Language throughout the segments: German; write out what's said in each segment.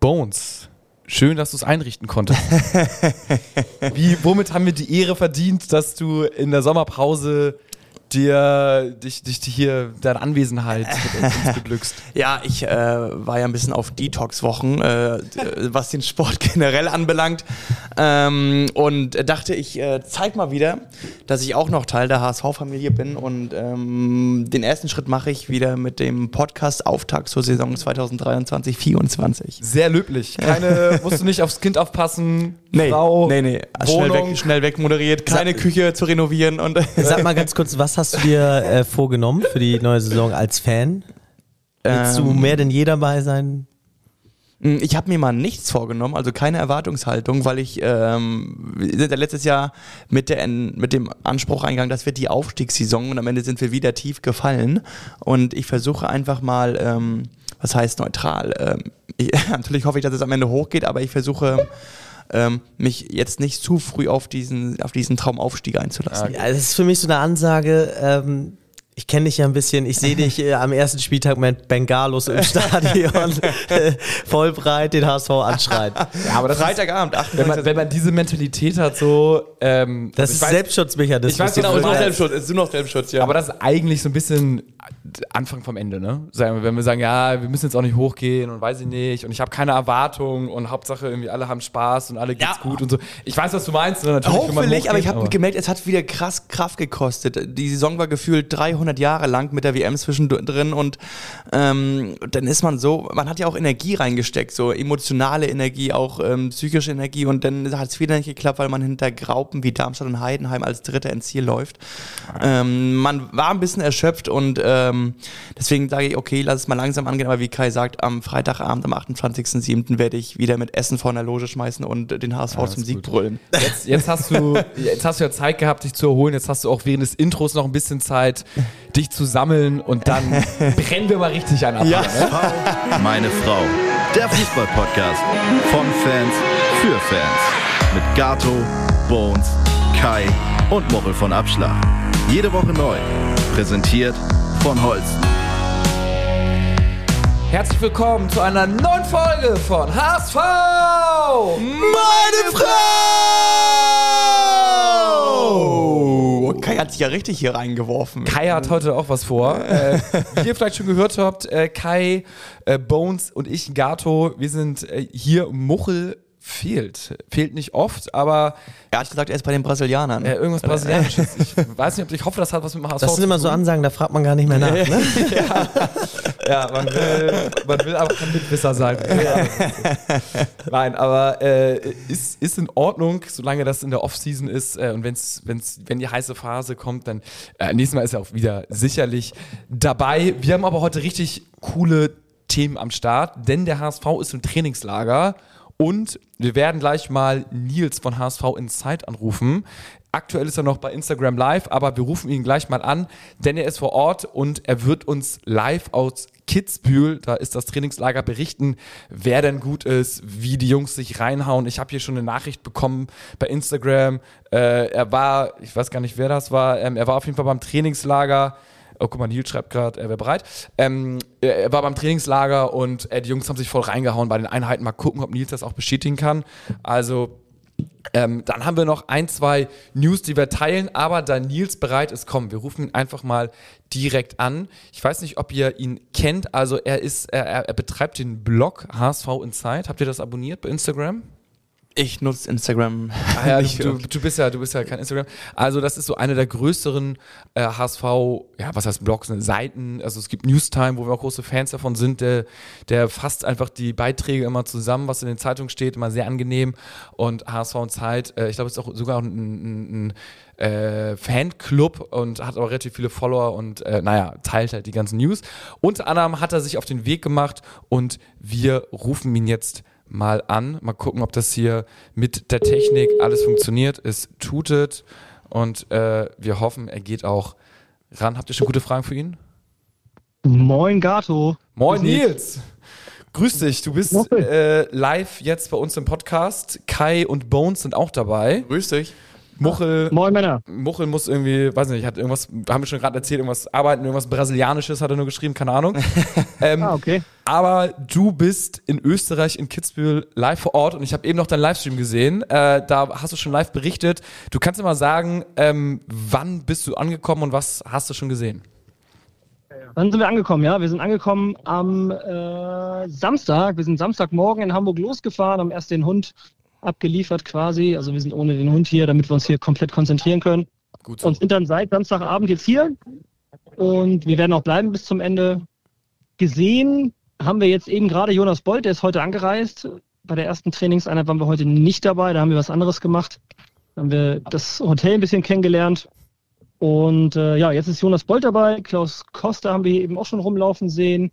Bones. Schön, dass du es einrichten konntest. Wie, womit haben wir die Ehre verdient, dass du in der Sommerpause dir dich, dich hier deine Anwesenheit mit uns beglückst. Ja, ich äh, war ja ein bisschen auf Detox-Wochen, äh, was den Sport generell anbelangt. Ähm, und dachte, ich äh, zeig mal wieder, dass ich auch noch Teil der HSV-Familie bin. Und ähm, den ersten Schritt mache ich wieder mit dem Podcast-Auftakt zur Saison 2023-24. Sehr löblich. Keine, musst du nicht aufs Kind aufpassen. Nee, Frau, nee, nee. Schnell weg, schnell weg moderiert, keine Sag, Küche zu renovieren. Und Sag mal ganz kurz, was hast du dir äh, vorgenommen für die neue Saison als Fan? Willst ähm, du mehr denn je dabei sein? Mm, ich habe mir mal nichts vorgenommen, also keine Erwartungshaltung, weil ich ähm, wir sind ja letztes Jahr mit, der, mit dem Anspruch eingegangen, das wird die Aufstiegssaison und am Ende sind wir wieder tief gefallen. Und ich versuche einfach mal, ähm, was heißt neutral? Ähm, ich, natürlich hoffe ich, dass es am Ende hochgeht, aber ich versuche ähm, mich jetzt nicht zu früh auf diesen, auf diesen Traumaufstieg einzulassen. Ja, das ist für mich so eine Ansage, ähm, ich kenne dich ja ein bisschen. Ich sehe dich äh, am ersten Spieltag mit Bengalos im Stadion äh, voll breit den HSV anschreien. Ja, aber das Freitagabend, 8 wenn man, wenn man diese Mentalität hat, so. Ähm, das ist weiß, Selbstschutzmechanismus. Ich weiß genau, ist noch Selbstschutz, ist nur noch Selbstschutz, ja. Aber das ist eigentlich so ein bisschen Anfang vom Ende, ne? Wenn wir sagen, ja, wir müssen jetzt auch nicht hochgehen und weiß ich nicht und ich habe keine Erwartungen und Hauptsache irgendwie alle haben Spaß und alle geht's ja. gut und so. Ich weiß, was du meinst. Ne? Natürlich Hoffentlich, aber ich habe gemerkt, es hat wieder krass Kraft gekostet. Die Saison war gefühlt 300 Jahre lang mit der WM zwischendrin und ähm, dann ist man so, man hat ja auch Energie reingesteckt, so emotionale Energie, auch ähm, psychische Energie und dann hat es wieder nicht geklappt, weil man hinter Graupen wie Darmstadt und Heidenheim als Dritter ins Ziel läuft. Ähm, man war ein bisschen erschöpft und ähm, deswegen sage ich, okay, lass es mal langsam angehen, aber wie Kai sagt, am Freitagabend, am 28.07. werde ich wieder mit Essen vor der Loge schmeißen und den HSV ja, zum Sieg gut. brüllen. Jetzt, jetzt, hast du, jetzt hast du ja Zeit gehabt, dich zu erholen, jetzt hast du auch während des Intros noch ein bisschen Zeit, dich zu sammeln und dann brennen wir mal richtig an. Ja. Ne? Meine Frau, der Fußball-Podcast von Fans für Fans mit Gato, Bones, Kai und Mochel von Abschlag. Jede Woche neu. Präsentiert von Holsten. Herzlich willkommen zu einer neuen Folge von HSV! Meine Frau! Kai hat sich ja richtig hier reingeworfen. Kai hat heute auch was vor. äh, wie ihr vielleicht schon gehört habt, äh, Kai, äh, Bones und ich, Gato, wir sind äh, hier Muchel fehlt. Fehlt nicht oft, aber. Er hat gesagt, er ist bei den Brasilianern. Äh, irgendwas Brasilianisches. Ich weiß nicht, ob ich hoffe, das hat was mit dem HSV Das sind immer so Ansagen, da fragt man gar nicht mehr nach. Ne? ja, ja man, will, man will aber kein Mitwisser sein. Nein, aber äh, ist, ist in Ordnung, solange das in der Offseason ist äh, und wenn's, wenn's, wenn die heiße Phase kommt, dann äh, nächstes Mal ist er auch wieder sicherlich dabei. Wir haben aber heute richtig coole Themen am Start, denn der HSV ist im Trainingslager und wir werden gleich mal Nils von HSV Inside anrufen. Aktuell ist er noch bei Instagram Live, aber wir rufen ihn gleich mal an, denn er ist vor Ort und er wird uns live aus Kitzbühel, da ist das Trainingslager, berichten, wer denn gut ist, wie die Jungs sich reinhauen. Ich habe hier schon eine Nachricht bekommen bei Instagram. Äh, er war, ich weiß gar nicht, wer das war, ähm, er war auf jeden Fall beim Trainingslager Oh, guck mal, Nils schreibt gerade, er wäre bereit. Ähm, er war beim Trainingslager und äh, die Jungs haben sich voll reingehauen bei den Einheiten. Mal gucken, ob Nils das auch bestätigen kann. Also ähm, dann haben wir noch ein, zwei News, die wir teilen, aber da Nils bereit ist, komm, wir rufen ihn einfach mal direkt an. Ich weiß nicht, ob ihr ihn kennt, also er ist, er, er betreibt den Blog HSV Inside. Habt ihr das abonniert bei Instagram? Ich nutze Instagram. Ah ja, du, du, bist ja, du bist ja kein Instagram. Also das ist so eine der größeren äh, HSV, ja, was heißt Blogs, ne, Seiten. Also es gibt Newstime, wo wir auch große Fans davon sind. Der, der fasst einfach die Beiträge immer zusammen, was in den Zeitungen steht, immer sehr angenehm. Und HSV und Zeit, äh, ich glaube, es ist auch sogar ein, ein, ein äh, Fanclub und hat auch relativ viele Follower und äh, naja, teilt halt die ganzen News. Unter anderem hat er sich auf den Weg gemacht und wir rufen ihn jetzt mal an. Mal gucken, ob das hier mit der Technik alles funktioniert. Es tutet und äh, wir hoffen, er geht auch ran. Habt ihr schon gute Fragen für ihn? Moin Gato. Moin Nils. Grüß dich, du bist äh, live jetzt bei uns im Podcast. Kai und Bones sind auch dabei. Grüß dich. Muchel, Moin Männer. Muchel muss irgendwie, weiß nicht, hat irgendwas, haben wir schon gerade erzählt, irgendwas arbeiten, irgendwas Brasilianisches hat er nur geschrieben, keine Ahnung. ähm, Ah, okay. Aber du bist in Österreich, in Kitzbühel, live vor Ort und ich habe eben noch deinen Livestream gesehen. Äh, da hast du schon live berichtet. Du kannst dir mal sagen, ähm, wann bist du angekommen und was hast du schon gesehen? Wann sind wir angekommen? Ja, wir sind angekommen am äh, Samstag. Wir sind Samstagmorgen in Hamburg losgefahren, haben erst den Hund abgeliefert quasi. Also wir sind ohne den Hund hier, damit wir uns hier komplett konzentrieren können. Gut so. Und sind dann seit Samstagabend jetzt hier. Und wir werden auch bleiben bis zum Ende. Gesehen haben wir jetzt eben gerade Jonas Bolt, der ist heute angereist. Bei der ersten Trainingseinheit waren wir heute nicht dabei, da haben wir was anderes gemacht. Da haben wir das Hotel ein bisschen kennengelernt. Und äh, ja, jetzt ist Jonas Bolt dabei. Klaus Costa haben wir hier eben auch schon rumlaufen sehen.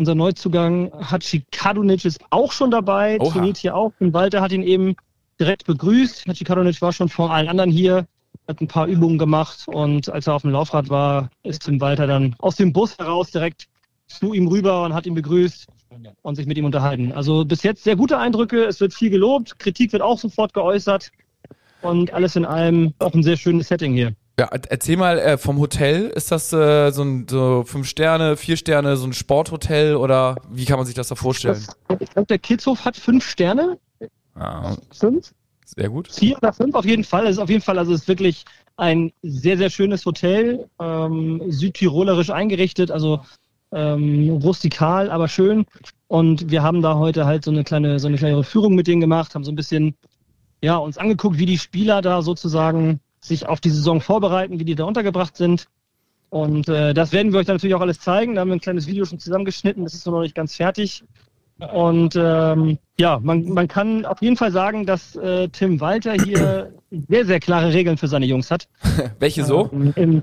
Unser Neuzugang Hachi Kadunic ist auch schon dabei, trainiert hier auch. Und Walter hat ihn eben direkt begrüßt. Hachi Kadunic war schon vor allen anderen hier, hat ein paar Übungen gemacht. Und als er auf dem Laufrad war, ist Tim Walter dann aus dem Bus heraus direkt zu ihm rüber und hat ihn begrüßt und sich mit ihm unterhalten. Also bis jetzt sehr gute Eindrücke. Es wird viel gelobt. Kritik wird auch sofort geäußert. Und alles in allem auch ein sehr schönes Setting hier. Ja, erzähl mal äh, vom Hotel. Ist das äh, so ein so fünf Sterne, vier Sterne, so ein Sporthotel oder wie kann man sich das da vorstellen? Das, ich glaube, der Kidshof hat fünf Sterne. Ah, Fünf? sehr gut. Vier oder fünf auf jeden Fall. Es ist auf jeden Fall, also es ist wirklich ein sehr, sehr schönes Hotel, ähm, südtirolerisch eingerichtet, also ähm, rustikal, aber schön. Und wir haben da heute halt so eine kleine, so eine kleine Führung mit denen gemacht, haben so ein bisschen, ja, uns angeguckt, wie die Spieler da sozusagen sich auf die Saison vorbereiten, wie die da untergebracht sind. Und äh, das werden wir euch dann natürlich auch alles zeigen. Da haben wir ein kleines Video schon zusammengeschnitten, das ist noch nicht ganz fertig. Und ähm, ja, man, man kann auf jeden Fall sagen, dass äh, Tim Walter hier sehr, sehr klare Regeln für seine Jungs hat. Welche so? Ähm, im,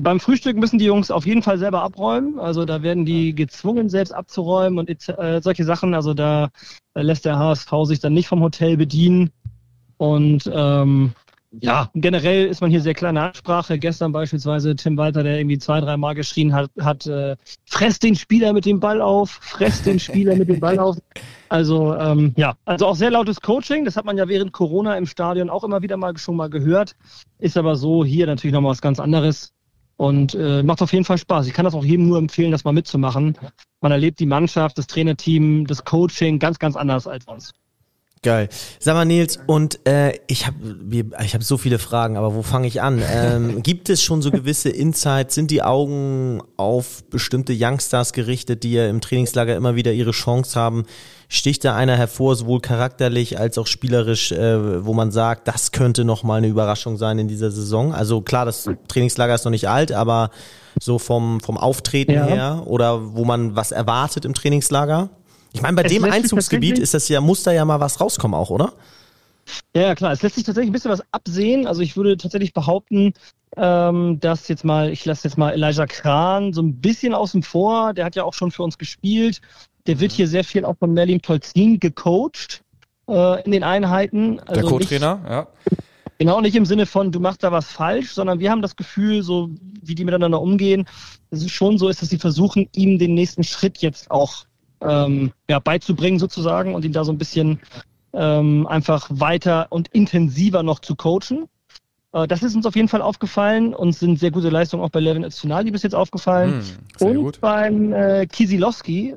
beim Frühstück müssen die Jungs auf jeden Fall selber abräumen. Also da werden die gezwungen, selbst abzuräumen und äh, solche Sachen. Also da äh, lässt der HSV sich dann nicht vom Hotel bedienen. Und ähm, ja, generell ist man hier sehr klar in der Ansprache. Gestern beispielsweise Tim Walter, der irgendwie zwei, drei Mal geschrien hat, hat äh, fress den Spieler mit dem Ball auf, fress den Spieler mit dem Ball auf. Also ähm, ja, also auch sehr lautes Coaching. Das hat man ja während Corona im Stadion auch immer wieder mal schon mal gehört. Ist aber so hier natürlich nochmal was ganz anderes. Und äh, macht auf jeden Fall Spaß. Ich kann das auch jedem nur empfehlen, das mal mitzumachen. Man erlebt die Mannschaft, das Trainerteam, das Coaching ganz, ganz anders als sonst. Geil. Sag mal, Nils, und äh, ich habe ich hab so viele Fragen, aber wo fange ich an? Ähm, gibt es schon so gewisse Insights? Sind die Augen auf bestimmte Youngstars gerichtet, die ja im Trainingslager immer wieder ihre Chance haben? Sticht da einer hervor, sowohl charakterlich als auch spielerisch, äh, wo man sagt, das könnte noch mal eine Überraschung sein in dieser Saison? Also klar, das Trainingslager ist noch nicht alt, aber so vom, vom Auftreten Ja. her oder wo man was erwartet im Trainingslager? Ich meine, bei Es dem Einzugsgebiet ist das ja, muss da ja mal was rauskommen auch, oder? Ja, klar. Es lässt sich tatsächlich ein bisschen was absehen. Also ich würde tatsächlich behaupten, ähm, dass jetzt mal, ich lasse jetzt mal Elijah Kran so ein bisschen außen vor. Der hat ja auch schon für uns gespielt. Der wird hier sehr viel auch von Merlin Tolzin gecoacht äh, in den Einheiten. Also Der Co-Trainer, ja. Genau, nicht im Sinne von, du machst da was falsch, sondern wir haben das Gefühl, so wie die miteinander umgehen, dass es schon so ist, dass sie versuchen, ihm den nächsten Schritt jetzt auch ähm, ja, beizubringen sozusagen und ihn da so ein bisschen ähm, einfach weiter und intensiver noch zu coachen. Äh, das ist uns auf jeden Fall aufgefallen und sind sehr gute Leistungen auch bei Levin Öztunali bis jetzt aufgefallen. Sehr Und gut. beim äh, Kisilowski,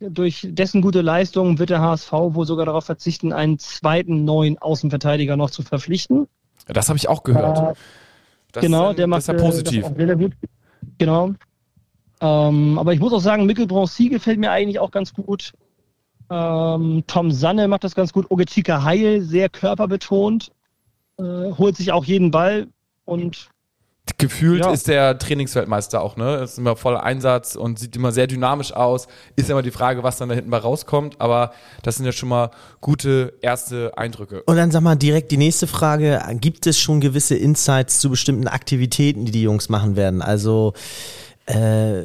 durch dessen gute Leistung wird der HSV wohl sogar darauf verzichten, einen zweiten neuen Außenverteidiger noch zu verpflichten. Das habe ich auch gehört. Das, genau, äh, der macht das ja äh, positiv. Das sehr gut. Genau. Ähm, aber ich muss auch sagen, Mikkel Broncy gefällt mir eigentlich auch ganz gut. Ähm, Tom Sanne macht das ganz gut. Ogechika Heil, sehr körperbetont. Äh, holt sich auch jeden Ball und Gefühlt Ja. ist der Trainingsweltmeister auch, ne? Ist immer voller Einsatz und sieht immer sehr dynamisch aus. Ist ja immer die Frage, was dann da hinten bei rauskommt, aber das sind ja schon mal gute erste Eindrücke. Und dann sag mal direkt die nächste Frage. Gibt es schon gewisse Insights zu bestimmten Aktivitäten, die die Jungs machen werden? Also äh,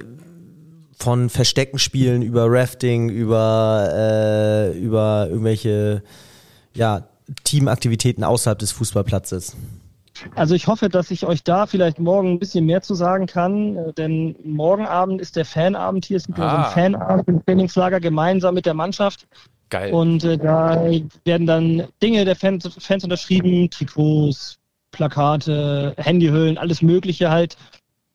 von Verstecken spielen über Rafting, über, äh, über irgendwelche ja, Teamaktivitäten außerhalb des Fußballplatzes. Also ich hoffe, dass ich euch da vielleicht morgen ein bisschen mehr zu sagen kann, äh, denn morgen Abend ist der Fanabend hier. Es gibt ja so Ah. einen Fanabend im Trainingslager gemeinsam mit der Mannschaft. Geil. Und äh, da werden dann Dinge der Fans, Fans unterschrieben, Trikots, Plakate, Handyhüllen, alles Mögliche halt.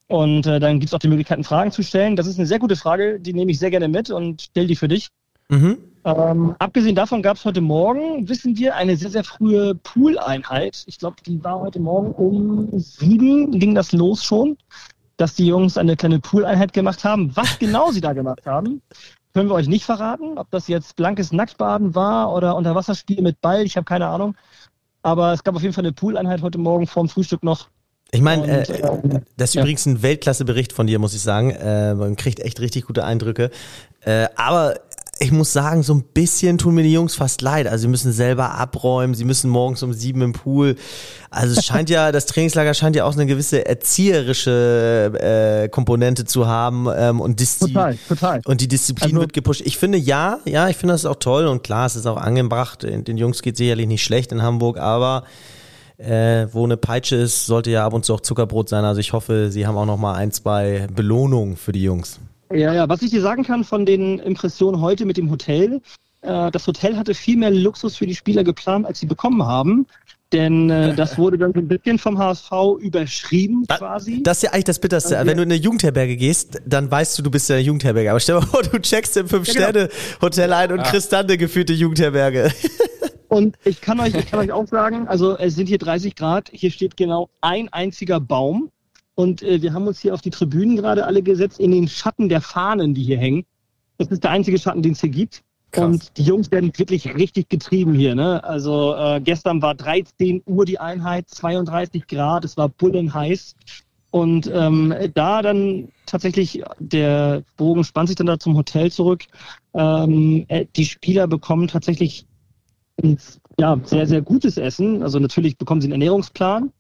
Und äh, dann gibt's auch die Möglichkeit, Fragen zu stellen. Das ist eine sehr gute Frage, die nehme ich sehr gerne mit und stelle die für dich. Mhm. Ähm, abgesehen davon gab es heute Morgen, wissen wir, eine sehr, sehr frühe Pool-Einheit. Ich glaube, die war heute Morgen um sieben, ging das los schon, dass die Jungs eine kleine Pool-Einheit gemacht haben. Was genau sie da gemacht haben, können wir euch nicht verraten. Ob das jetzt blankes Nacktbaden war oder Unterwasserspiel mit Ball, ich habe keine Ahnung. Aber es gab auf jeden Fall eine Pool-Einheit heute Morgen vorm Frühstück noch. Ich meine, äh, ähm, das ist ja. übrigens ein Weltklasse-Bericht von dir, muss ich sagen. Äh, man kriegt echt richtig gute Eindrücke. Äh, aber ich muss sagen, so ein bisschen tun mir die Jungs fast leid. Also sie müssen selber abräumen, sie müssen morgens um sieben im Pool. Also es scheint ja, das Trainingslager scheint ja auch eine gewisse erzieherische äh, Komponente zu haben ähm, und Diszi Total, total. und die Disziplin Also- wird gepusht. Ich finde ja, ja, ich finde das auch toll und klar, es ist auch angebracht. Den den Jungs geht sicherlich nicht schlecht in Hamburg, aber äh, wo eine Peitsche ist, sollte ja ab und zu auch Zuckerbrot sein. Also ich hoffe, sie haben auch noch mal ein, zwei Belohnungen für die Jungs. Ja, ja, was ich dir sagen kann von den Impressionen heute mit dem Hotel, äh, das Hotel hatte viel mehr Luxus für die Spieler geplant, als sie bekommen haben. Denn äh, das wurde dann so ein bisschen vom HSV überschrieben quasi. Das ist ja eigentlich das Bitterste. Ja. Wenn du in eine Jugendherberge gehst, dann weißt du, du bist ja eine Jugendherberge. Aber stell dir mal vor, du checkst im Fünf-Sterne-Hotel ein und kriegst dann eine gefühlte Jugendherberge. Und ich kann euch, ich kann euch auch sagen, also es sind hier 30 Grad, hier steht genau ein einziger Baum. Und äh, wir haben uns hier auf die Tribünen gerade alle gesetzt, in den Schatten der Fahnen, die hier hängen. Das ist der einzige Schatten, den es hier gibt. Krass. Und die Jungs werden wirklich richtig getrieben hier. Ne? Also äh, gestern war 13 Uhr die Einheit, 32 Grad, es war bullenheiß. Und ähm, da dann tatsächlich, der Bogen spannt sich dann da zum Hotel zurück. Ähm, äh, die Spieler bekommen tatsächlich ja, sehr, sehr gutes Essen. Also natürlich bekommen sie einen Ernährungsplan,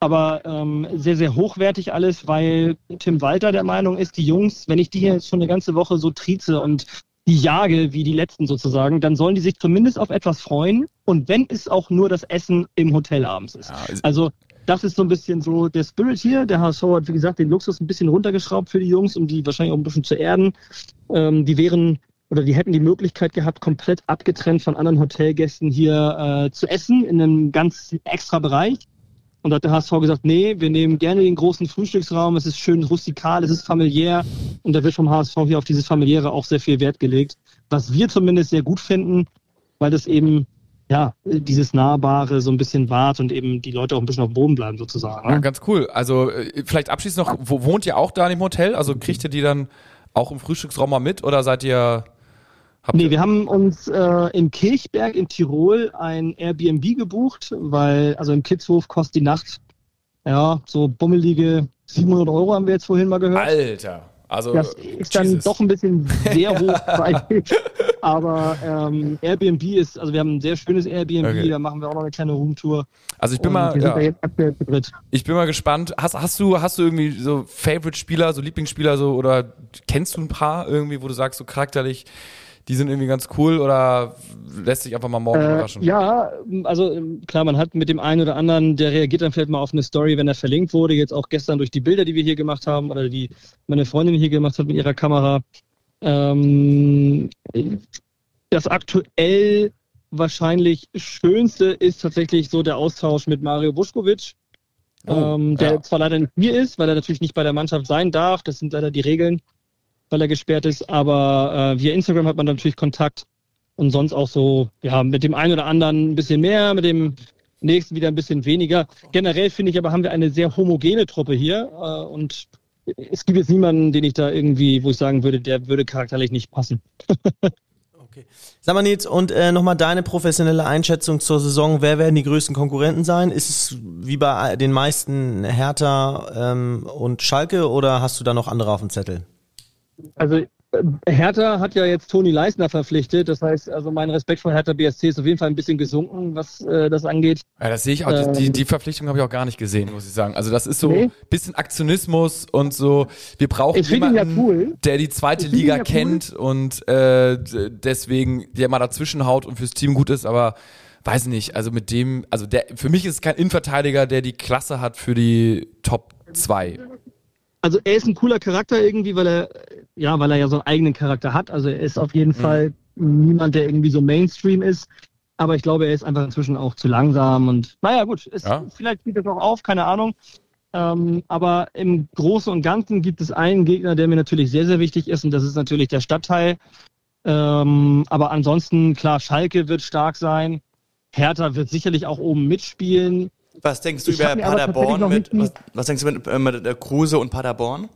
aber ähm, sehr, sehr hochwertig alles, weil Tim Walter der Meinung ist, die Jungs, wenn ich die hier jetzt schon eine ganze Woche so trieze und die jage wie die letzten sozusagen, dann sollen die sich zumindest auf etwas freuen und wenn es auch nur das Essen im Hotel abends ist. Ja, ist- Also das ist so ein bisschen so der Spirit hier. Der HSV hat, wie gesagt, den Luxus ein bisschen runtergeschraubt für die Jungs, um die wahrscheinlich auch ein bisschen zu erden. Ähm, die wären oder die hätten die Möglichkeit gehabt, komplett abgetrennt von anderen Hotelgästen hier äh, zu essen in einem ganz extra Bereich. Und da hat der HSV gesagt, nee, wir nehmen gerne den großen Frühstücksraum, es ist schön rustikal, es ist familiär und da wird vom HSV hier auf dieses familiäre auch sehr viel Wert gelegt, was wir zumindest sehr gut finden, weil das eben ja dieses Nahbare so ein bisschen wahrt und eben die Leute auch ein bisschen auf dem Boden bleiben sozusagen. Ja, Ne? ganz cool. Also äh, vielleicht abschließend noch, wo, wohnt ihr auch da in dem Hotel? Also kriegt ihr die dann auch im Frühstücksraum mal mit oder seid ihr... Habt Nee, wir haben uns äh, in Kirchberg in Tirol ein Airbnb gebucht, weil also im Kidshof kostet die Nacht ja so bummelige 700 Euro haben wir jetzt vorhin mal gehört. Alter. Also, Das ist dann Jesus. doch ein bisschen sehr hochpreisig. Aber ähm, Airbnb ist, also wir haben ein sehr schönes Airbnb, Okay. da machen wir auch noch eine kleine Roomtour. Also ich bin Und mal, wir sind ja, da jetzt aktuell zu dritt. ich bin mal gespannt. Hast, hast du, hast du irgendwie so Favorite-Spieler, so Lieblingsspieler, so oder kennst du ein paar irgendwie, wo du sagst, so charakterlich, die sind irgendwie ganz cool oder lässt sich einfach mal morgen Äh, überraschen? ja, also ähm, klar, man hat mit dem einen oder anderen, der reagiert dann vielleicht mal auf eine Story, wenn er verlinkt wurde. Jetzt auch gestern durch die Bilder, die wir hier gemacht haben oder die meine Freundin hier gemacht hat mit ihrer Kamera. Ähm, das aktuell wahrscheinlich schönste ist tatsächlich so der Austausch mit Mario Buschkovic, Oh, ähm, der ja. zwar leider nicht hier ist, weil er natürlich nicht bei der Mannschaft sein darf. Das sind leider die Regeln, weil er gesperrt ist. Aber äh, via Instagram hat man natürlich Kontakt und sonst auch so, ja, mit dem einen oder anderen ein bisschen mehr, mit dem nächsten wieder ein bisschen weniger. Generell finde ich aber, haben wir eine sehr homogene Truppe hier äh, und es gibt jetzt niemanden, den ich da irgendwie, wo ich sagen würde, der würde charakterlich nicht passen. Sag mal Nils, und äh, nochmal deine professionelle Einschätzung zur Saison. Wer werden die größten Konkurrenten sein? Ist es wie bei den meisten Hertha ähm, und Schalke oder hast du da noch andere auf dem Zettel? Also äh, Hertha hat ja jetzt Toni Leisner verpflichtet. Das heißt, also mein Respekt vor Hertha BSC ist auf jeden Fall ein bisschen gesunken, was äh, das angeht. Ja, das sehe ich auch. Ähm, die, die Verpflichtung habe ich auch gar nicht gesehen, muss ich sagen. Also das ist so Nee. bisschen Aktionismus und so. Wir brauchen ihn ja jemanden, cool. der die zweite Liga ja cool. kennt und äh, deswegen der mal dazwischen haut und fürs Team gut ist. Aber weiß nicht. Also mit dem, also der für mich ist es kein Innenverteidiger, der die Klasse hat für die Top 2. Also er ist ein cooler Charakter irgendwie, weil er ja, weil er ja so einen eigenen Charakter hat. Also er ist auf jeden Fall niemand, der irgendwie so Mainstream ist. Aber ich glaube, er ist einfach inzwischen auch zu langsam und naja, gut, ist, Ja. vielleicht geht das auch auf, keine Ahnung. Ähm, aber im Großen und Ganzen gibt es einen Gegner, der mir natürlich sehr, sehr wichtig ist und das ist natürlich der Stadtteil. Ähm, aber ansonsten, klar, Schalke wird stark sein. Hertha wird sicherlich auch oben mitspielen. Was denkst du Ich über Paderborn mit, was, was denkst du mit, äh, mit äh, Kruse und Paderborn?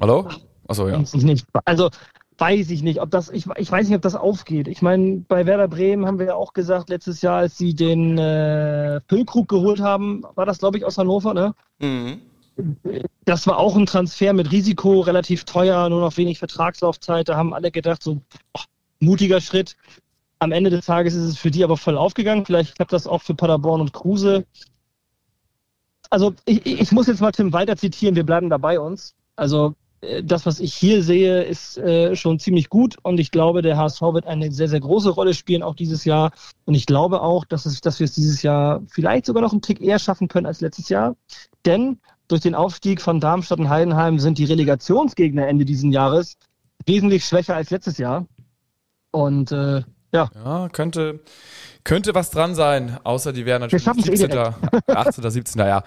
Hallo? Achso, ja. Weiß ich nicht. Also weiß ich nicht, ob das, ich, ich weiß nicht, ob das aufgeht. Ich meine, bei Werder Bremen haben wir ja auch gesagt, letztes Jahr, als sie den äh, Füllkrug geholt haben, war das, glaube ich, aus Hannover, ne? Mhm. Das war auch ein Transfer mit Risiko, relativ teuer, nur noch wenig Vertragslaufzeit. Da haben alle gedacht, so boah, mutiger Schritt. Am Ende des Tages ist es für die aber voll aufgegangen. Vielleicht klappt das auch für Paderborn und Kruse. Also ich, ich muss jetzt mal Tim Walter zitieren, wir bleiben da bei uns. Also das, was ich hier sehe, ist äh, schon ziemlich gut und ich glaube, der HSV wird eine sehr, sehr große Rolle spielen, auch dieses Jahr. Und ich glaube auch, dass, es, dass wir es dieses Jahr vielleicht sogar noch einen Tick eher schaffen können als letztes Jahr. Denn durch den Aufstieg von Darmstadt und Heidenheim sind die Relegationsgegner Ende dieses Jahres wesentlich schwächer als letztes Jahr. Und äh, ja, Ja, könnte, könnte was dran sein, außer die wären natürlich schaffen's eh 17. 18. 17. Ja.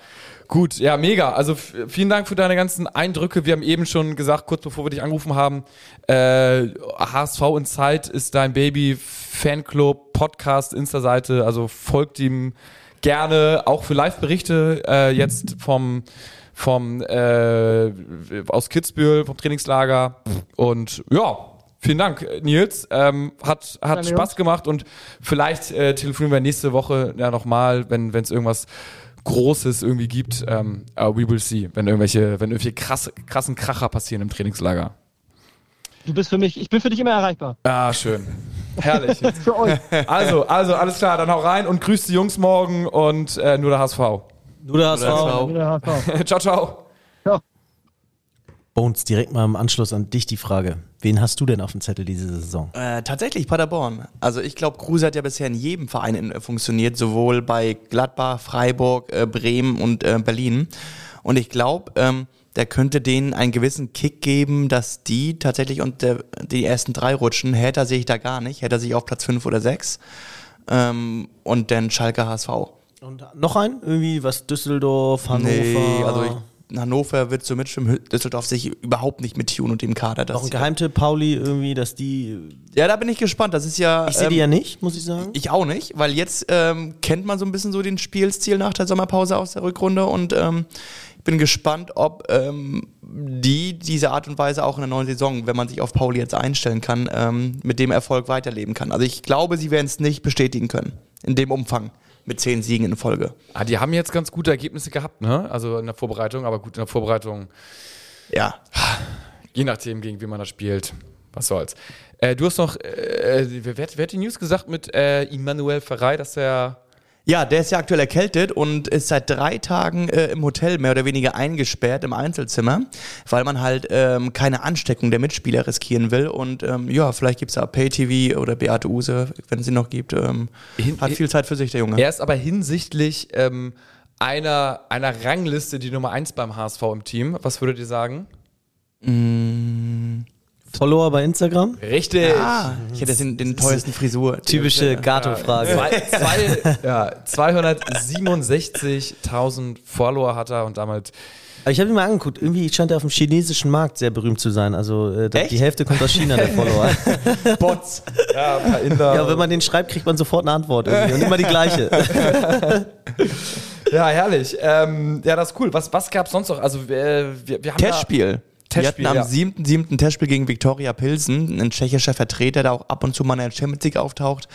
Gut, ja, mega. Also vielen Dank für deine ganzen Eindrücke. Wir haben eben schon gesagt, kurz bevor wir dich angerufen haben, äh, HSV in Zeit ist dein Baby, Fanclub, Podcast, Insta-Seite, also folgt ihm gerne, auch für Live-Berichte äh, jetzt vom vom äh, aus Kitzbühel, vom Trainingslager. Und ja, vielen Dank, Nils. Ähm, hat hat Gerne, Spaß gemacht und vielleicht äh, telefonieren wir nächste Woche ja nochmal, wenn es irgendwas Großes irgendwie gibt. Ähm, aber we will see, wenn irgendwelche, wenn irgendwelche krasse, krassen Kracher passieren im Trainingslager. du bist für mich, ich bin für dich immer erreichbar. Ah, schön. Herrlich. Für euch. Also, also, alles klar, dann hau rein und grüß die Jungs morgen und äh, nur der HSV. Du der HSV. HSV. Der HSV. ciao, ciao. Bones, direkt mal im Anschluss an dich die Frage. Wen hast du denn auf dem Zettel diese Saison? Äh, tatsächlich Paderborn. Also ich glaube, Kruse hat ja bisher in jedem Verein in, funktioniert, sowohl bei Gladbach, Freiburg, äh, Bremen und äh, Berlin. Und ich glaube, ähm, der könnte denen einen gewissen Kick geben, dass die tatsächlich unter die ersten drei rutschen. Hertha sehe ich da gar nicht. Hertha sehe ich auf Platz fünf oder sechs. Ähm, und dann Schalke HSV. Und noch ein? Irgendwie was Düsseldorf, Hannover? Nee, also ich, Hannover wird so mitschwimmen, Düsseldorf sich überhaupt nicht mit Tune und dem Kader. Das noch ein Geheimtipp, Pauli, irgendwie, dass die. ja, da bin ich gespannt. Das ist ja. Ich sehe die ähm, ja nicht, muss ich sagen. Ich auch nicht, weil jetzt ähm, kennt man so ein bisschen so den Spielstil nach der Sommerpause aus der Rückrunde und ähm, ich bin gespannt, ob ähm, die diese Art und Weise auch in der neuen Saison, wenn man sich auf Pauli jetzt einstellen kann, ähm, mit dem Erfolg weiterleben kann. Also ich glaube, sie werden es nicht bestätigen können in dem Umfang mit zehn Siegen in Folge. Ah, die haben jetzt ganz gute Ergebnisse gehabt, ne? Also in der Vorbereitung, aber gut, in der Vorbereitung, Ja, je nachdem, gegen wie man das spielt. Was soll's. Äh, du hast noch, äh, wer, wer hat die News gesagt mit äh, Immanuel Ferrei, dass er. Ja, der ist ja aktuell erkältet und ist seit drei Tagen äh, im Hotel mehr oder weniger eingesperrt im Einzelzimmer, weil man halt ähm, keine Ansteckung der Mitspieler riskieren will. Und ähm, ja, vielleicht gibt's da Pay-TV oder Beate Use, wenn es sie noch gibt. Ähm, Hin- hat viel Zeit für sich, der Junge. Er ist aber hinsichtlich ähm, einer, einer Rangliste die Nummer 1 beim HSV im Team. Was würdet ihr sagen? Follower bei Instagram? Richtig. Ah, ich hätte den, den teuersten Frisur. Typische Gato-Frage. Ja, 267.000 Follower hat er und damit. Aber ich habe ihn mal angeguckt, irgendwie scheint er auf dem chinesischen Markt sehr berühmt zu sein. Also äh, die Hälfte kommt aus China, der Follower. Bots. Ja, ein paar Inder. ja, wenn man den schreibt, kriegt man sofort eine Antwort irgendwie und immer die gleiche. ja herrlich. Ähm, ja, das ist cool. Was, was gab es sonst noch? Also, äh, wir, wir haben. Testspiel. Testspiel, Wir hatten ja. am siebten, siebten Testspiel gegen Viktoria Pilsen, ein tschechischer Vertreter, der auch ab und zu mal in der Champions League auftaucht.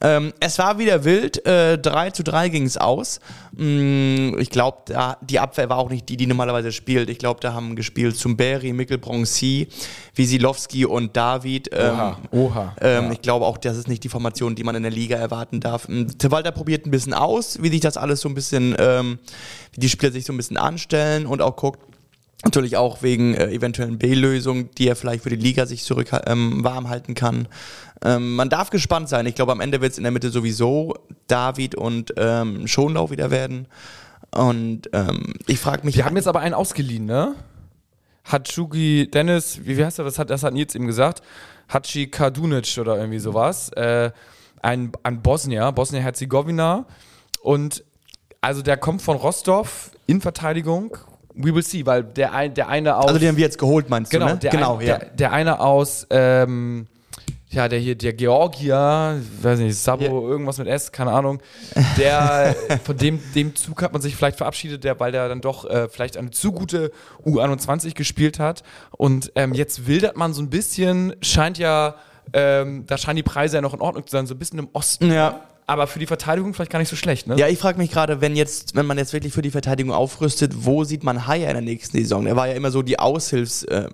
Ähm, es war wieder wild, äh, 3 zu 3 ging es aus. Mm, ich glaube, die Abwehr war auch nicht die, die normalerweise spielt. Ich glaube, da haben gespielt Zumberi, Mikkel Bronzi, Wisilowski und David. Ähm, Oha, oha. ähm, Ich glaube auch, das ist nicht die Formation, die man in der Liga erwarten darf. Ähm, Walter probiert ein bisschen aus, wie sich das alles so ein bisschen, ähm, wie die Spieler sich so ein bisschen anstellen und auch guckt, Natürlich auch wegen äh, eventuellen B-Lösungen, die er vielleicht für die Liga sich zurück ähm, warm halten kann. Ähm, man darf gespannt sein. Ich glaube, am Ende wird es in der Mitte sowieso David und ähm, Schonlau wieder werden. Und ähm, ich frage mich, Wir haben jetzt aber einen ausgeliehen, ne? Hat Shugi Dennis, wie, wie heißt er, das hat, das hat Nils eben gesagt, Hachi Kadunic oder irgendwie sowas. Äh, ein, ein Bosnier, Bosnien-Herzegowina. Und also der kommt von Rostov in Verteidigung. We will see, weil der, ein, der eine aus. Also die haben wir jetzt geholt, meinst genau, du, ne? der, genau, ein, ja. der, der eine aus, ähm, ja, der hier, der Georgier, weiß nicht, Sabo, Ja. irgendwas mit S, keine Ahnung. Der, von dem, dem Zug hat man sich vielleicht verabschiedet, der, weil der dann doch äh, vielleicht eine zu gute U21 gespielt hat. Und ähm, jetzt wildert man so ein bisschen, scheint ja, ähm, da scheinen die Preise ja noch in Ordnung zu sein, so ein bisschen im Osten. Ja. Aber für die Verteidigung vielleicht gar nicht so schlecht, ne? Ja, ich frage mich gerade, wenn jetzt, wenn man jetzt wirklich für die Verteidigung aufrüstet, wo sieht man Haier in der nächsten Saison? Er war ja immer so die Aushilfs, äh,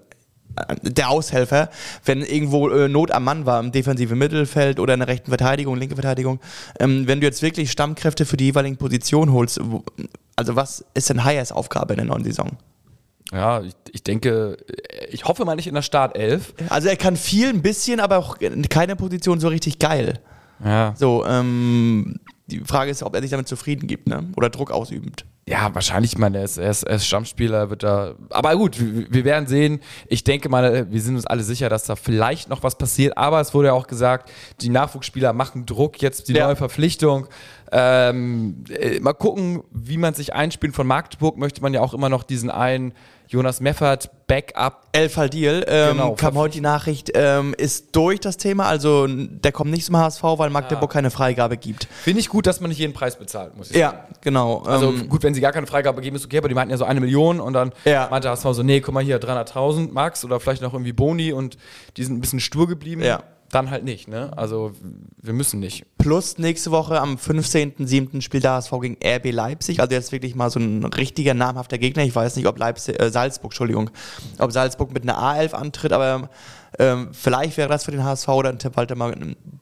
der Aushelfer, wenn irgendwo äh, Not am Mann war im defensiven Mittelfeld oder in der rechten Verteidigung, linke Verteidigung. Ähm, wenn du jetzt wirklich Stammkräfte für die jeweiligen Positionen holst, wo, also was ist denn Haiers Aufgabe in der neuen Saison? Ja, ich, ich denke, ich hoffe mal nicht in der Startelf. Also er kann viel, ein bisschen, aber auch keine Position so richtig geil. Ja. So, ähm, die Frage ist, ob er sich damit zufrieden gibt, ne? Oder Druck ausübt. Ja, wahrscheinlich, ich meine, er ist, er ist, er ist Stammspieler, wird da. Aber gut, wir, wir werden sehen. Ich denke mal, wir sind uns alle sicher, dass da vielleicht noch was passiert. Aber es wurde ja auch gesagt, die Nachwuchsspieler machen Druck, jetzt die Ja. neue Verpflichtung. Ähm, äh, mal gucken, wie man sich einspielt. Von Magdeburg möchte man ja auch immer noch diesen einen Jonas Meffert Backup. El Faldil, ähm, Genau, kam heute die Nachricht, ähm, ist durch das Thema, also der kommt nicht zum HSV, weil Magdeburg keine Freigabe gibt. Finde ich gut, dass man nicht jeden Preis bezahlt, muss ich sagen. Ja, genau. Also ähm, gut, wenn sie gar keine Freigabe geben, ist okay, aber die meinten ja so eine Million und dann Ja. meinte HSV so, nee, guck mal hier, 300.000 Max oder vielleicht noch irgendwie Boni und die sind ein bisschen stur geblieben. Ja. Dann halt nicht, ne? Also wir müssen nicht. plus nächste Woche am 15.07. spielt der HSV gegen RB Leipzig, also jetzt wirklich mal so ein richtiger namhafter Gegner. Ich weiß nicht, ob Leipzig, äh, Salzburg, Entschuldigung, ob Salzburg mit einer A11 antritt, aber ähm, vielleicht wäre das für den HSV oder ein Tipp Walter mal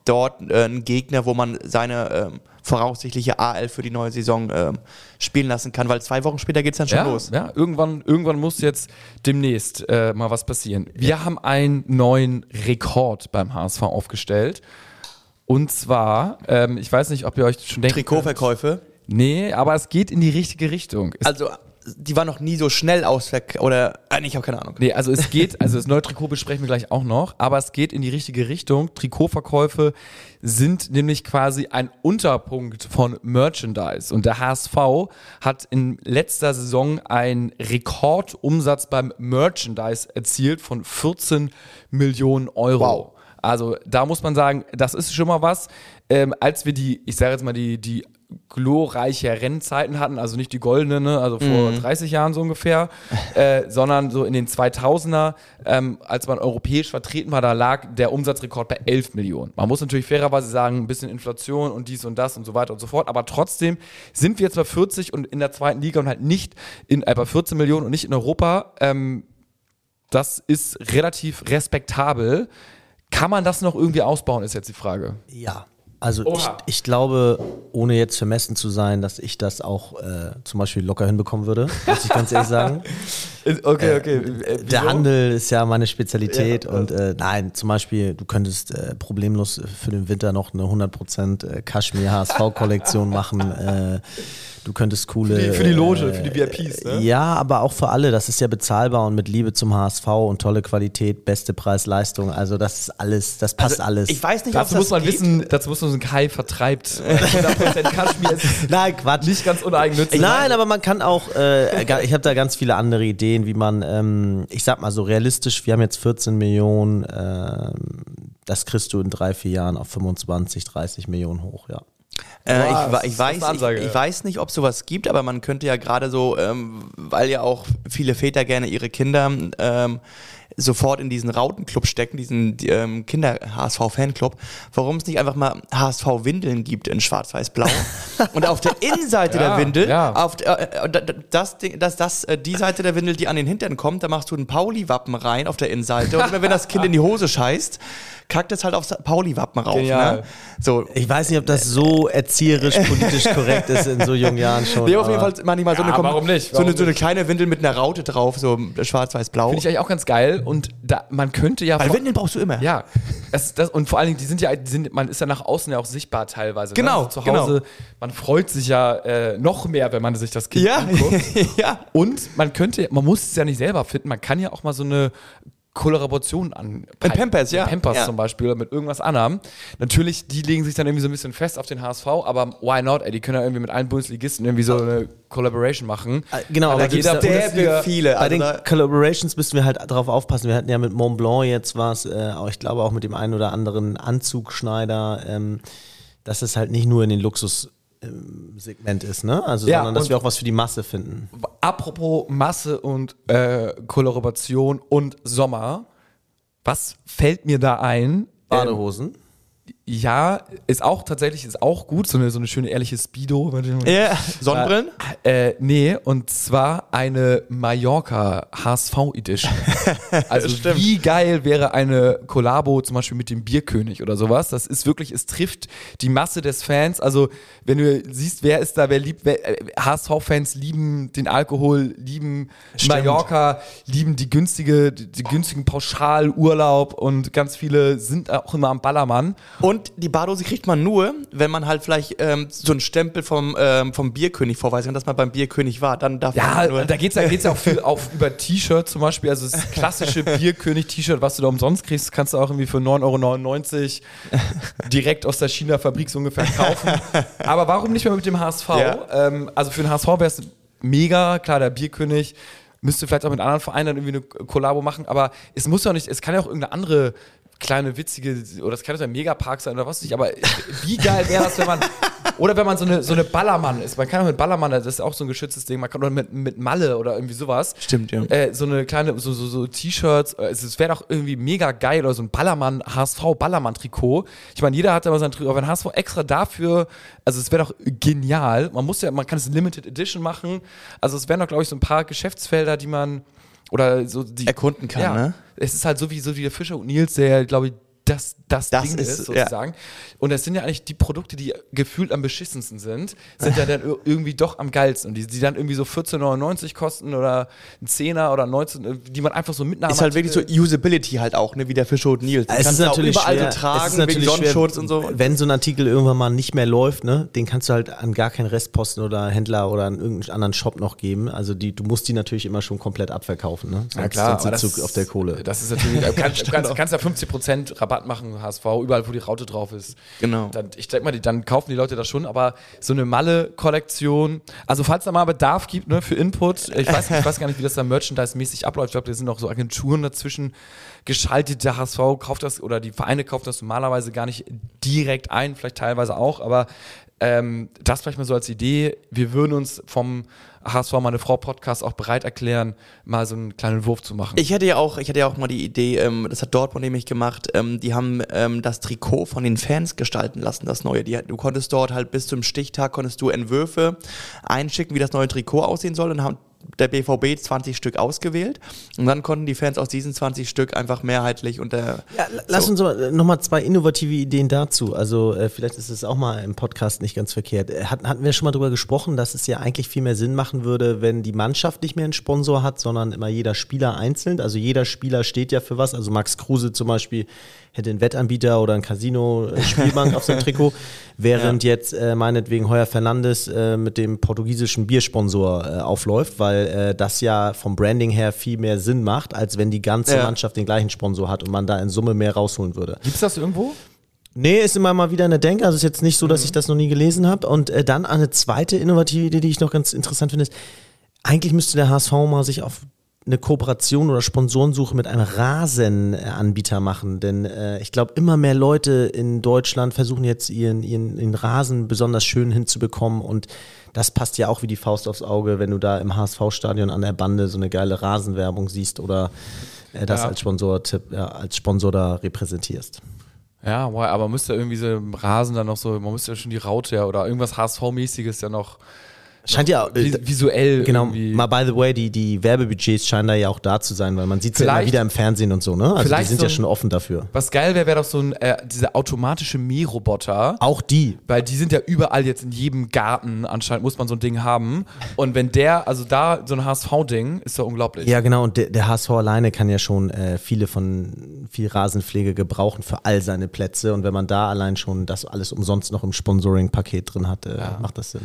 dort äh, ein Gegner, wo man seine ähm, voraussichtliche A11 für die neue Saison ähm, spielen lassen kann, weil zwei Wochen später geht's dann schon ja, los. ja, irgendwann, irgendwann muss jetzt demnächst äh, mal was passieren. Wir haben einen neuen Rekord beim HSV aufgestellt. Und zwar, ähm, ich weiß nicht, ob ihr euch schon denkt. Trikotverkäufe. Nee, aber es geht in die richtige Richtung. Es Also, die war noch nie so schnell ausverkauft. Oder, äh, ich habe keine Ahnung. Nee, also es geht, also das neue Trikot besprechen wir gleich auch noch, aber es geht in die richtige Richtung. Trikotverkäufe sind nämlich quasi ein Unterpunkt von Merchandise. Und der HSV hat in letzter Saison einen Rekordumsatz beim Merchandise erzielt von 14 Millionen Euro. Wow. Also da muss man sagen, das ist schon mal was. Ähm, als wir die, ich sage jetzt mal, die, die glorreiche Rennzeiten hatten, also nicht die goldene, ne, also vor 30 Jahren so ungefähr, äh, sondern so in den 2000er, ähm, als man europäisch vertreten war, da lag der Umsatzrekord bei 11 Millionen. Man muss natürlich fairerweise sagen, ein bisschen Inflation und dies und das und so weiter und so fort, aber trotzdem sind wir jetzt bei 40 und in der zweiten Liga und halt nicht in, äh, bei 14 Millionen und nicht in Europa. Ähm, das ist relativ respektabel. Kann man das noch irgendwie ausbauen, ist jetzt die Frage. Ja. Also ich, ich glaube, ohne jetzt vermessen zu sein, dass ich das auch äh, zum Beispiel locker hinbekommen würde, muss ich ganz ehrlich sagen. Okay, okay. Der Handel ist ja meine Spezialität und äh, nein, zum Beispiel, du könntest äh, problemlos für den Winter noch eine 100% äh, Kaschmir HSV-Kollektion machen. Äh, du könntest coole. Für die, für die Loge, äh, für die VIPs, ne? Ja, aber auch für alle. Das ist ja bezahlbar und mit Liebe zum HSV und tolle Qualität, beste Preis-Leistung. Also das ist alles, das passt alles. Ich weiß nicht, Dazu ob muss das man geht. wissen, dazu muss man so ein Kai vertreibt. 100% Kaschmir ist Nein, Quatsch. nicht ganz uneigennützig. Nein, aber man kann auch, äh, ich habe da ganz viele andere Ideen, wie man, ähm, ich sag mal so realistisch, wir haben jetzt 14 Millionen, ähm, das kriegst du in drei, vier Jahren auf 25, 30 Millionen hoch, ja. Äh, ich, ich, weiß, ich, ich weiß nicht, ob sowas gibt, aber man könnte ja gerade so, ähm, weil ja auch viele Väter gerne ihre Kinder ähm, sofort in diesen Rautenclub stecken, diesen die, ähm, Kinder-HSV-Fanclub, warum es nicht einfach mal HSV-Windeln gibt in schwarz-weiß-blau und auf der Innenseite Ja, der Windel, ja. auf der, äh, das, Ding- das, das, äh, die Seite der Windel, die an den Hintern kommt, da machst du ein Pauli-Wappen rein auf der Innenseite und immer wenn das Kind in die Hose scheißt, kackt es halt aufs Pauli-Wappen rauf. Ne? So, Ich weiß nicht, ob das so erzieherisch, politisch korrekt ist in so jungen Jahren schon. Nee, auf jeden Fall manchmal so, Ja, eine, warum nicht? so, eine, Warum so eine kleine Windel mit einer Raute drauf, so schwarz-weiß-blau. Finde ich eigentlich auch ganz geil. Und da, man könnte ja. Weil Windeln brauchst du immer. Ja, das, das, und vor allen Dingen, die sind ja, die sind, man ist ja nach außen ja auch sichtbar teilweise. Genau, Ne? Also zu Hause, man freut sich ja äh, noch mehr, wenn man sich das Kind Ja, anguckt. ja. Und man könnte, man muss es ja nicht selber finden, man kann ja auch mal so eine Kollaborationen an. Mit Pampers, ja. Pampers Ja. zum Beispiel oder mit irgendwas anderem. Natürlich, die legen sich dann irgendwie so ein bisschen fest auf den HSV, aber why not? Ey, die können ja irgendwie mit allen Bundesligisten irgendwie so eine Collaboration machen. Äh, genau, aber jeder da- Bundesliga- viele. Bei Also den da, Collaborations müssen wir halt darauf aufpassen. Wir hatten ja mit Mont Blanc jetzt was, äh, auch ich glaube auch mit dem einen oder anderen Anzugschneider, ähm, dass es halt nicht nur in den Luxus-Segment ist, ne? Also, Ja, sondern dass wir auch was für die Masse finden. Apropos Masse und äh, Kollaboration und Sommer, was fällt mir da ein? Ähm, Badehosen. Ja, ist auch tatsächlich ist auch gut, so eine, so eine schöne ehrliche Speedo. ja, Sonnenbrillen? Äh, nee, und zwar eine Mallorca HSV Edition. Also Stimmt. wie geil wäre eine Kollabo zum Beispiel mit dem Bierkönig oder sowas. Das ist wirklich, es trifft die Masse des Fans. Also wenn du siehst, wer ist da, wer liebt, äh, HSV-Fans lieben den Alkohol, lieben Mallorca, lieben die günstige, die, die günstigen Pauschalurlaub und ganz viele sind auch immer am Ballermann. Und die Badehose kriegt man nur, wenn man halt vielleicht ähm, so einen Stempel vom, ähm, vom Bierkönig vorweisen kann, dass man beim Bierkönig war. Dann darf Ja, man nur. da geht's ja, geht's ja auch viel auf über T-Shirt zum Beispiel. Also das klassische Bierkönig-T-Shirt, was du da umsonst kriegst, kannst du auch irgendwie für 9,99 Euro direkt aus der China-Fabrik so ungefähr kaufen. Aber warum nicht mehr mit dem HSV? Ja. Ähm, also für den HSV wäre es mega, klar, der Bierkönig müsste vielleicht auch mit anderen Vereinen dann irgendwie eine Kollabo machen, aber es muss ja nicht, es kann ja auch irgendeine andere kleine witzige, oder es kann ja ein Megapark sein oder was ich, aber wie geil wäre das, wenn man, oder wenn man so eine, so eine Ballermann ist, man kann auch mit Ballermann, das ist auch so ein geschütztes Ding, man kann auch mit, mit Malle oder irgendwie sowas. Stimmt, ja. Äh, so eine kleine, so, so, so T-Shirts, äh, es, wäre doch irgendwie mega geil oder so ein Ballermann, HSV Ballermann-Trikot. Ich meine, jeder hat ja mal sein Trikot, aber ein HSV extra dafür, also es wäre doch genial. Man muss ja, man kann es in Limited Edition machen. Also es wären doch, glaube ich, so ein paar Geschäftsfelder, die man oder so die Erkunden kann, ja, ne? Es ist halt so wie so wie der Fischer und Nils, der, glaube ich, das, das, Das Ding ist, ist, ja. sozusagen. Und das sind ja eigentlich die Produkte, die gefühlt am beschissensten sind, sind ja dann ir- irgendwie doch am geilsten. Und die, die dann irgendwie so 14,99 kosten oder ein Zehner oder 19, die man einfach so mitnehmen Ist halt wirklich so Usability halt auch, ne, wie der Fischer und Nils. Es ist natürlich überall schwer, so tragen, es ist natürlich schwer, und so. Wenn so ein Artikel irgendwann mal nicht mehr läuft, ne, den kannst du halt an gar keinen Restposten oder Händler oder an irgendeinen anderen Shop noch geben. Also die, du musst die natürlich immer schon komplett abverkaufen, ne? Sonst, Ja klar, sonst aber du auf der Kohle. Das ist natürlich, du kannst, du kannst, du kannst ja 50% Rabatt machen, HSV, überall, wo die Raute drauf ist. Genau. Dann, ich denke mal, die, dann kaufen die Leute das schon, aber so eine Malle-Kollektion, also falls da mal Bedarf gibt, ne, für Input, ich weiß, ich weiß gar nicht, wie das da merchandise-mäßig abläuft, ich glaube, da sind auch so Agenturen dazwischen geschaltet, der HSV kauft das, oder die Vereine kaufen das normalerweise gar nicht direkt ein, vielleicht teilweise auch, aber ähm, das vielleicht mal so als Idee. Wir würden uns vom HSV meine Frau Podcast auch bereit erklären, mal so einen kleinen Wurf zu machen. Ich hätte ja auch, ich hatte ja auch mal die Idee, ähm, das hat Dortmund nämlich gemacht, ähm, die haben ähm, das Trikot von den Fans gestalten lassen, das neue. Die, du konntest dort halt bis zum Stichtag konntest du Entwürfe einschicken, wie das neue Trikot aussehen soll und haben der BVB 20 Stück ausgewählt und dann konnten die Fans aus diesen 20 Stück einfach mehrheitlich unter Ja, l- lass uns mal, noch mal zwei innovative Ideen dazu. Also äh, vielleicht ist es auch mal im Podcast nicht ganz verkehrt. Äh, Hatten, hatten wir schon mal drüber gesprochen, dass es ja eigentlich viel mehr Sinn machen würde, wenn die Mannschaft nicht mehr einen Sponsor hat, sondern immer jeder Spieler einzeln. Also jeder Spieler steht ja für was. Also Max Kruse zum Beispiel hätte einen Wettanbieter oder ein Casino-Spielbank auf seinem Trikot, während jetzt äh, meinetwegen Heuer Fernandes äh, mit dem portugiesischen Biersponsor äh, aufläuft, weil äh, das ja vom Branding her viel mehr Sinn macht, als wenn die ganze Ja. Mannschaft den gleichen Sponsor hat und man da in Summe mehr rausholen würde. Gibt's das irgendwo? Nee, ist immer mal wieder eine Denke. Also ist jetzt nicht so, dass ich das noch nie gelesen habe. Und äh, dann eine zweite innovative Idee, die ich noch ganz interessant finde, ist, eigentlich müsste der HSV mal sich auf eine Kooperation oder Sponsorensuche mit einem Rasenanbieter machen. Denn äh, ich glaube, immer mehr Leute in Deutschland versuchen jetzt ihren, ihren, ihren Rasen besonders schön hinzubekommen. Und das passt ja auch wie die Faust aufs Auge, wenn du da im HSV-Stadion an der Bande so eine geile Rasenwerbung siehst oder äh, das Ja. als, Sponsor, ja, als Sponsor da repräsentierst. Ja, aber müsste irgendwie so im Rasen dann noch so, man müsste ja schon die Raute ja oder irgendwas HSV-mäßiges ja noch Scheint ja äh, vis visuell Genau, irgendwie. mal by the way, die, die Werbebudgets scheinen da ja auch da zu sein, weil man sieht es ja immer wieder im Fernsehen und so, ne? Also die sind so ja schon offen dafür. Was geil wäre, wäre doch so ein, äh, dieser automatische Mähroboter. Auch die. Weil die sind ja überall jetzt in jedem Garten, anscheinend muss man so ein Ding haben. Und wenn der, also da so ein HSV-Ding, ist doch unglaublich. Ja, genau, und der, der HSV alleine kann ja schon äh, viele von viel Rasenpflege gebrauchen für all seine Plätze. Und wenn man da allein schon das alles umsonst noch im Sponsoring-Paket drin hat, äh, macht das Sinn.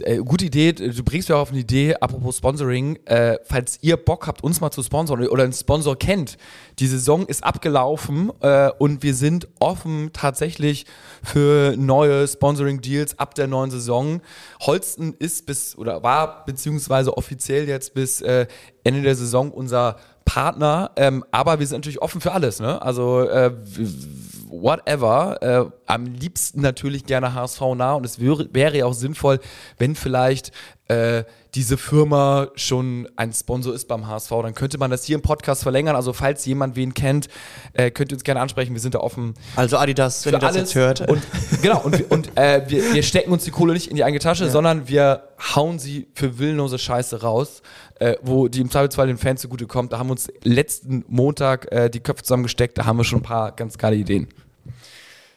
Äh, gute Idee, du bringst mir auch auf eine Idee, apropos Sponsoring, äh, falls ihr Bock habt, uns mal zu sponsern oder einen Sponsor kennt, die Saison ist abgelaufen äh, und wir sind offen tatsächlich für neue Sponsoring-Deals ab der neuen Saison. Holsten ist bis, oder war beziehungsweise offiziell jetzt bis äh, Ende der Saison unser Partner, ähm, aber wir sind natürlich offen für alles. Ne? Also äh, whatever. Äh, am liebsten natürlich gerne HSV nah und es wäre, wäre ja auch sinnvoll, wenn vielleicht äh, diese Firma schon ein Sponsor ist beim HSV, dann könnte man das hier im Podcast verlängern. Also falls jemand wen kennt, äh, könnt ihr uns gerne ansprechen. Wir sind da offen. Also Adidas, wenn ihr das jetzt hört. Und, genau, und, und äh, wir, wir, stecken uns die Kohle nicht in die eigene Tasche, ja. sondern wir hauen sie für willenlose Scheiße raus, äh, wo die im Zweifelsfall den Fans zugute kommt. Da haben wir uns letzten Montag äh, die Köpfe zusammengesteckt, da haben wir schon ein paar ganz geile Ideen.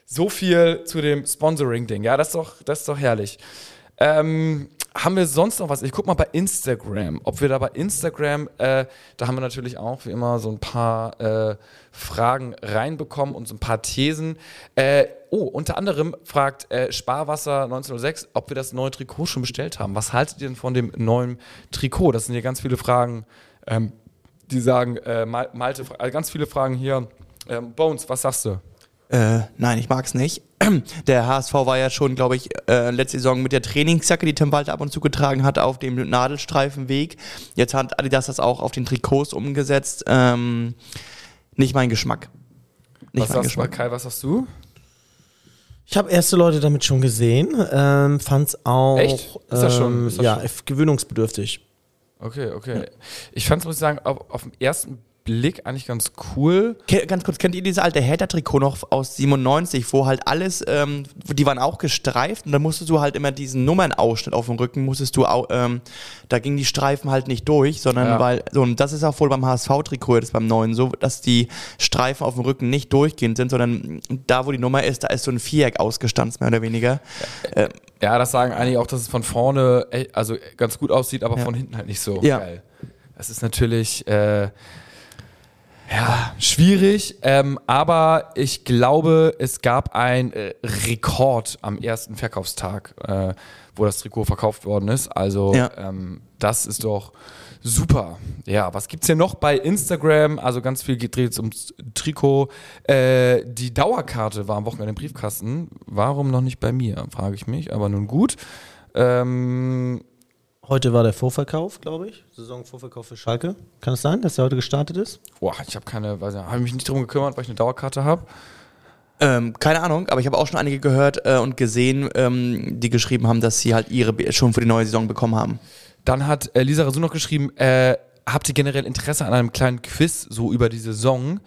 So viel zu dem Sponsoring-Ding. Ja, das ist doch, das ist doch herrlich. Ähm, haben wir sonst noch was? Ich guck mal bei Instagram, ob wir da bei Instagram, äh, da haben wir natürlich auch wie immer so ein paar äh, Fragen reinbekommen und so ein paar Thesen. Äh, oh, unter anderem fragt äh, Sparwasser 1906, ob wir das neue Trikot schon bestellt haben. Was haltet ihr denn von dem neuen Trikot? Das sind hier ganz viele Fragen, ähm, die sagen, äh, Malte, also ganz viele Fragen hier. Ähm, Bones, was sagst du? Äh, nein, ich mag's nicht. Der HSV war ja schon, glaube ich, äh, letzte Saison mit der Trainingsjacke, die Tim Walter ab und zu getragen hat, auf dem Nadelstreifenweg. Jetzt hat Adidas das auch auf den Trikots umgesetzt. Ähm, nicht mein Geschmack. Nicht was mein Geschmack. Kai, was hast du? Ich habe erste Leute damit schon gesehen, ähm, fand's auch Echt? Ist das schon, ähm, ist das ja, schon? gewöhnungsbedürftig. Okay, okay. Ich fand's, muss ich sagen, auf, auf den ersten Blick eigentlich ganz cool. Ganz kurz, kennt ihr diese alte Hater-Trikot noch aus 97, wo halt alles, ähm, die waren auch gestreift und da musstest du halt immer diesen Nummernausschnitt auf dem Rücken, musstest du, auch, ähm, da gingen die Streifen halt nicht durch, sondern ja. weil, so, und das ist auch wohl beim HSV-Trikot jetzt beim neuen so, dass die Streifen auf dem Rücken nicht durchgehend sind, sondern da, wo die Nummer ist, da ist so ein Viereck ausgestanzt, mehr oder weniger. Ja, ja das sagen einige auch, dass es von vorne also ganz gut aussieht, aber ja. von hinten halt nicht so geil. Das ist natürlich, äh, ja, schwierig, ähm, aber ich glaube, es gab ein äh, Rekord am ersten Verkaufstag, äh, wo das Trikot verkauft worden ist. Also ja. ähm, das ist doch super. Ja, was gibt's hier noch bei Instagram? Also ganz viel geht dreht ums Trikot. Äh, die Dauerkarte war am Wochenende im Briefkasten. Warum noch nicht bei mir, frage ich mich. Aber nun gut. Ähm, Heute war der Vorverkauf, glaube ich. Saisonvorverkauf für Schalke. Kann es sein, dass der heute gestartet ist? Boah, ich habe keine, weiß nicht, habe mich nicht darum gekümmert, weil ich eine Dauerkarte habe. Ähm, keine Ahnung, aber ich habe auch schon einige gehört äh, und gesehen, ähm, die geschrieben haben, dass sie halt ihre schon für die neue Saison bekommen haben. Dann hat äh, Lisa Rasu noch geschrieben, äh, habt ihr generell Interesse an einem kleinen Quiz so über die Saison?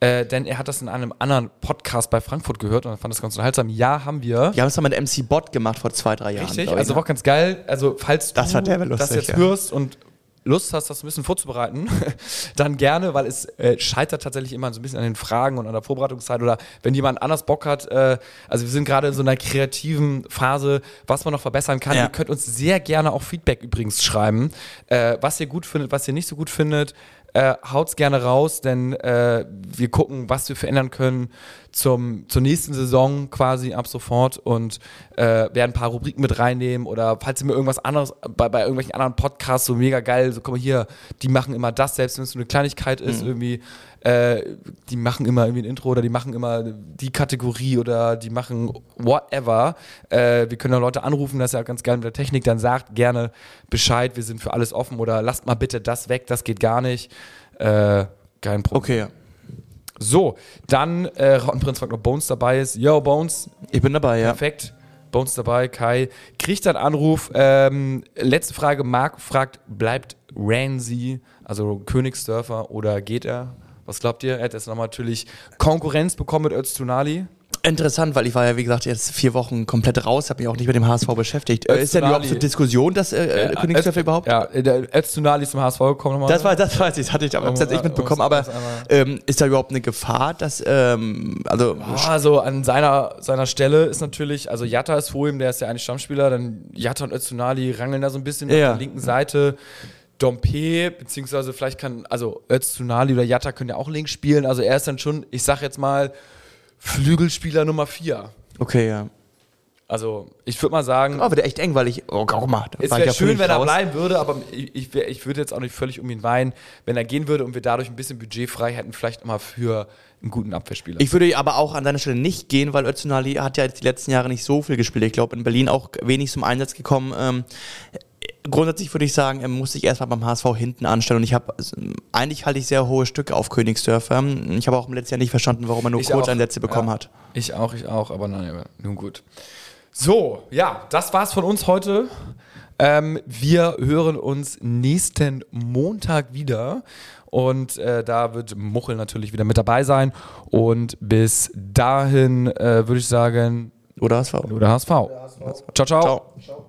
Äh, denn er hat das in einem anderen Podcast bei Frankfurt gehört und fand das ganz unterhaltsam. Ja, haben wir. Wir haben es dann mit MC Bot gemacht vor zwei, drei Jahren. Richtig, also war ganz geil. Also, falls das du das jetzt ja. hörst und Lust hast, das ein bisschen vorzubereiten, dann gerne, weil es äh, scheitert tatsächlich immer so ein bisschen an den Fragen und an der Vorbereitungszeit oder wenn jemand anders Bock hat. Äh, also wir sind gerade in so einer kreativen Phase, was man noch verbessern kann. Ja. Ihr könnt uns sehr gerne auch Feedback übrigens schreiben, äh, was ihr gut findet, was ihr nicht so gut findet äh, haut's gerne raus, denn äh, wir gucken, was wir verändern können zum, zur nächsten Saison quasi ab sofort und äh, werden ein paar Rubriken mit reinnehmen oder falls ihr mir irgendwas anderes bei, bei irgendwelchen anderen Podcasts so mega geil, so komm mal hier, die machen immer das, selbst wenn es so eine Kleinigkeit ist, mhm. irgendwie, äh, die machen immer irgendwie ein Intro oder die machen immer die Kategorie oder die machen whatever. Äh, wir können auch Leute anrufen, das ist ja ganz geil mit der Technik, dann sagt gerne Bescheid, wir sind für alles offen oder lasst mal bitte das weg, das geht gar nicht. Äh, kein Problem. Okay, ja. So, dann äh, Rottenprinz fragt, ob Bones dabei ist. Yo, Bones. Ich bin dabei, ja. Perfekt. Bones dabei, Kai. Kriegt einen Anruf. Ähm, letzte Frage, Marc fragt, bleibt Ramsey, also Königsdörfer, oder geht er? Was glaubt ihr? Er hat jetzt nochmal natürlich Konkurrenz bekommen mit Öztunali. Interessant, weil ich war ja, wie gesagt, jetzt vier Wochen komplett raus, habe mich auch nicht mit dem HSV beschäftigt. Äh, ist denn überhaupt eine Diskussion, dass äh, äh, Königsdörfer überhaupt? Ja, der Öztunali ist zum HSV gekommen nochmal. Das, war, das weiß ich, das hatte ich aber tatsächlich mitbekommen. Aber ähm, ist da überhaupt eine Gefahr, dass, ähm, also... also an seiner, seiner Stelle ist natürlich, also Jatta ist vor ihm, der ist ja eigentlich Stammspieler, dann Jatta und Öztunali rangeln da so ein bisschen ja. auf der linken Seite. Dompe, beziehungsweise vielleicht kann, also Öztunali oder Jatta können ja auch links spielen. Also er ist dann schon, ich sag jetzt mal, Flügelspieler Nummer 4. Okay, ja. Also, ich würde mal sagen, Oh, wird echt eng, weil ich. Oh, guck mal. es wäre ja schön, wenn er raus. bleiben würde, aber ich, ich, wär, ich würde jetzt auch nicht völlig um ihn weinen, wenn er gehen würde und wir dadurch ein bisschen Budget frei hätten, vielleicht mal für einen guten Abwehrspieler. Ich würde aber auch an seiner Stelle nicht gehen, weil Öztunali hat ja jetzt die letzten Jahre nicht so viel gespielt. Ich glaube, in Berlin auch wenig zum Einsatz gekommen. Ähm, grundsätzlich würde ich sagen, er muss sich erstmal beim HSV hinten anstellen. Und ich habe, also, eigentlich halte ich sehr hohe Stücke auf Königsdörfer. Ich habe auch im letzten Jahr nicht verstanden, warum er nur Ich Kurzeinsätze auch. bekommen Ja. hat. Ich auch, ich auch, aber nein, aber nun gut. So, ja, das war's von uns heute. Ähm, wir hören uns nächsten Montag wieder. Und äh, da wird Muchel natürlich wieder mit dabei sein. Und bis dahin äh, würde ich sagen, Oder HSV. oder HSV. Ciao, ciao. Ciao.